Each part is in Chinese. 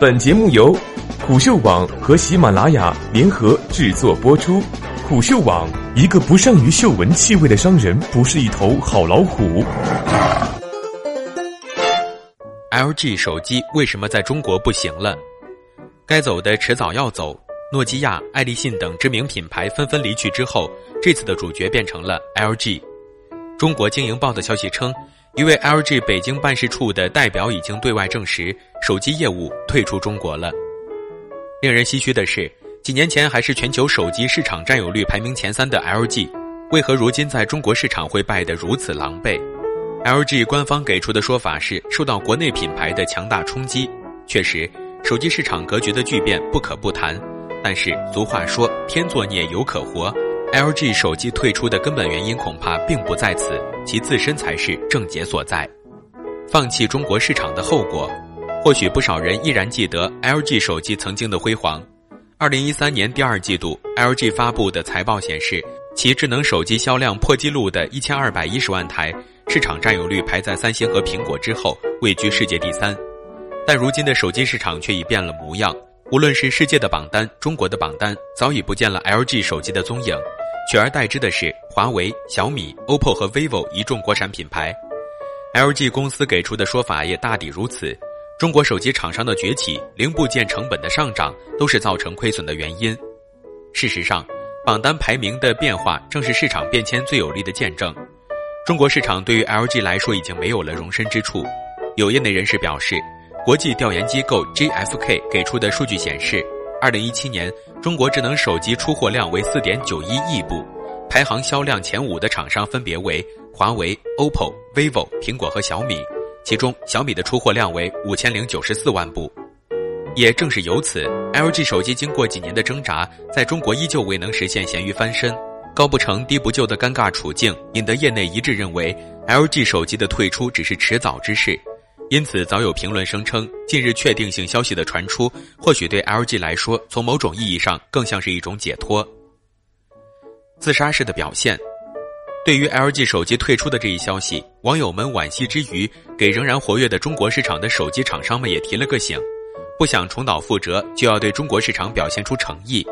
本节目由虎嗅网和喜马拉雅联合制作播出。虎嗅网：一个不善于嗅闻气味的商人，不是一头好老虎。LG 手机为什么在中国不行了？该走的迟早要走。诺基亚、爱立信等知名品牌纷纷离去之后，这次的主角变成了 LG。中国经营报的消息称。一位 LG 北京办事处的代表已经对外证实，手机业务退出中国了。令人唏嘘的是，几年前还是全球手机市场占有率排名前三的 LG，为何如今在中国市场会败得如此狼狈？LG 官方给出的说法是受到国内品牌的强大冲击。确实，手机市场格局的巨变不可不谈，但是俗话说“天作孽犹可活”。LG 手机退出的根本原因恐怕并不在此，其自身才是症结所在。放弃中国市场的后果，或许不少人依然记得 LG 手机曾经的辉煌。二零一三年第二季度，LG 发布的财报显示，其智能手机销量破纪录的一千二百一十万台，市场占有率排在三星和苹果之后，位居世界第三。但如今的手机市场却已变了模样，无论是世界的榜单、中国的榜单，早已不见了 LG 手机的踪影。取而代之的是华为、小米、OPPO 和 vivo 一众国产品牌。LG 公司给出的说法也大抵如此。中国手机厂商的崛起、零部件成本的上涨，都是造成亏损的原因。事实上，榜单排名的变化正是市场变迁最有力的见证。中国市场对于 LG 来说已经没有了容身之处。有业内人士表示，国际调研机构 GfK 给出的数据显示。二零一七年，中国智能手机出货量为四点九一亿部，排行销量前五的厂商分别为华为、OPPO、vivo、苹果和小米，其中小米的出货量为五千零九十四万部。也正是由此，LG 手机经过几年的挣扎，在中国依旧未能实现咸鱼翻身、高不成低不就的尴尬处境，引得业内一致认为，LG 手机的退出只是迟早之事。因此，早有评论声称，近日确定性消息的传出，或许对 LG 来说，从某种意义上更像是一种解脱。自杀式的表现，对于 LG 手机退出的这一消息，网友们惋惜之余，给仍然活跃的中国市场的手机厂商们也提了个醒：不想重蹈覆辙，就要对中国市场表现出诚意。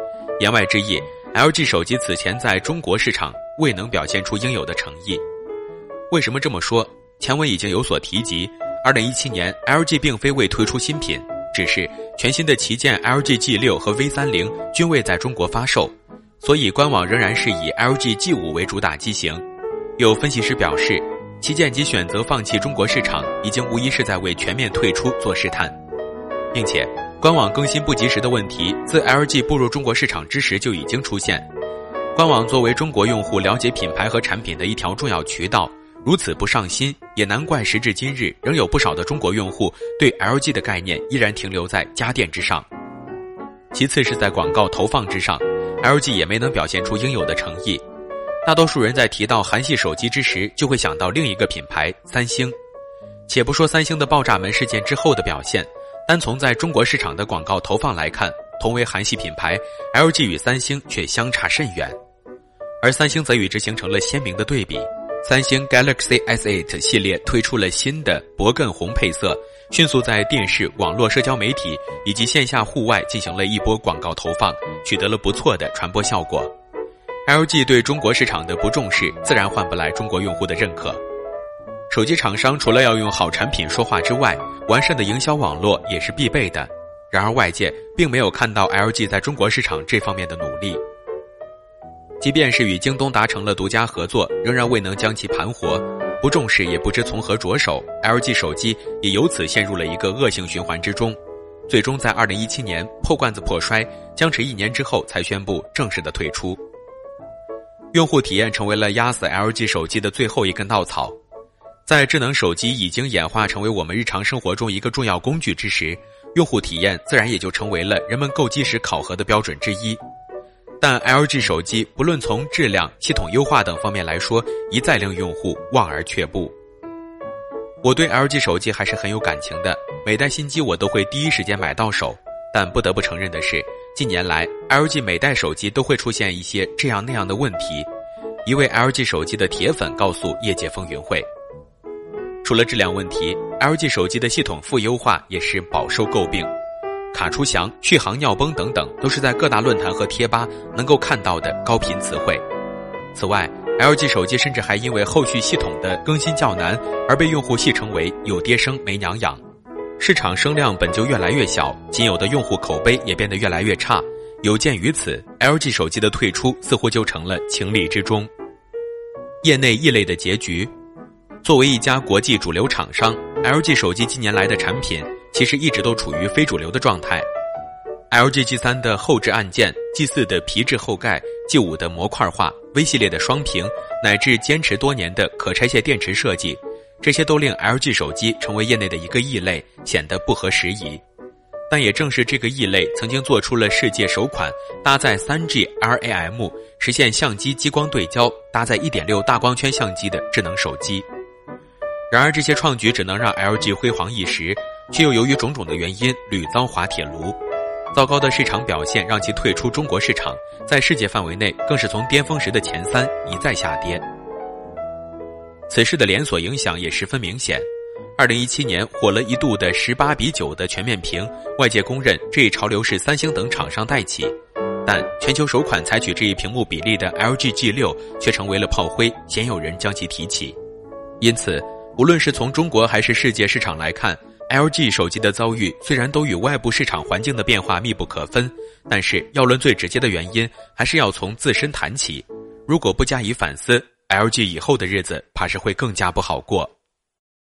言外之意，LG 手机此前在中国市场未能表现出应有的诚意。为什么这么说？前文已经有所提及。二零一七年，LG 并非未推出新品，只是全新的旗舰 LG G 六和 V 三零均未在中国发售，所以官网仍然是以 LG G 五为主打机型。有分析师表示，旗舰机选择放弃中国市场，已经无疑是在为全面退出做试探，并且官网更新不及时的问题，自 LG 步入中国市场之时就已经出现。官网作为中国用户了解品牌和产品的一条重要渠道。如此不上心，也难怪时至今日，仍有不少的中国用户对 LG 的概念依然停留在家电之上。其次是在广告投放之上，LG 也没能表现出应有的诚意。大多数人在提到韩系手机之时，就会想到另一个品牌三星。且不说三星的爆炸门事件之后的表现，单从在中国市场的广告投放来看，同为韩系品牌，LG 与三星却相差甚远，而三星则与之形成了鲜明的对比。三星 Galaxy S8 系列推出了新的铂艮红配色，迅速在电视、网络社交媒体以及线下户外进行了一波广告投放，取得了不错的传播效果。LG 对中国市场的不重视，自然换不来中国用户的认可。手机厂商除了要用好产品说话之外，完善的营销网络也是必备的。然而外界并没有看到 LG 在中国市场这方面的努力。即便是与京东达成了独家合作，仍然未能将其盘活，不重视也不知从何着手。LG 手机也由此陷入了一个恶性循环之中，最终在二零一七年破罐子破摔，僵持一年之后才宣布正式的退出。用户体验成为了压死 LG 手机的最后一根稻草，在智能手机已经演化成为我们日常生活中一个重要工具之时，用户体验自然也就成为了人们购机时考核的标准之一。但 LG 手机不论从质量、系统优化等方面来说，一再令用户望而却步。我对 LG 手机还是很有感情的，每代新机我都会第一时间买到手。但不得不承认的是，近年来 LG 每代手机都会出现一些这样那样的问题。一位 LG 手机的铁粉告诉业界风云会，除了质量问题，LG 手机的系统负优化也是饱受诟病。卡出翔、续航尿崩等等，都是在各大论坛和贴吧能够看到的高频词汇。此外，LG 手机甚至还因为后续系统的更新较难，而被用户戏称为“有爹生没娘养”。市场声量本就越来越小，仅有的用户口碑也变得越来越差。有鉴于此，LG 手机的退出似乎就成了情理之中。业内异类的结局，作为一家国际主流厂商，LG 手机近年来的产品其实一直都处于非主流的状态。LG G 三的后置按键，G 四的皮质后盖，G 五的模块化，V 系列的双屏，乃至坚持多年的可拆卸电池设计，这些都令 LG 手机成为业内的一个异类，显得不合时宜。但也正是这个异类，曾经做出了世界首款搭载 3G RAM、实现相机激光对焦、搭载1.6大光圈相机的智能手机。然而，这些创举只能让 LG 辉煌一时，却又由于种种的原因屡遭滑铁卢。糟糕的市场表现让其退出中国市场，在世界范围内更是从巅峰时的前三一再下跌。此事的连锁影响也十分明显。二零一七年火了一度的十八比九的全面屏，外界公认这一潮流是三星等厂商带起，但全球首款采取这一屏幕比例的 LG G 六却成为了炮灰，鲜有人将其提起。因此，无论是从中国还是世界市场来看。LG 手机的遭遇虽然都与外部市场环境的变化密不可分，但是要论最直接的原因，还是要从自身谈起。如果不加以反思，LG 以后的日子怕是会更加不好过。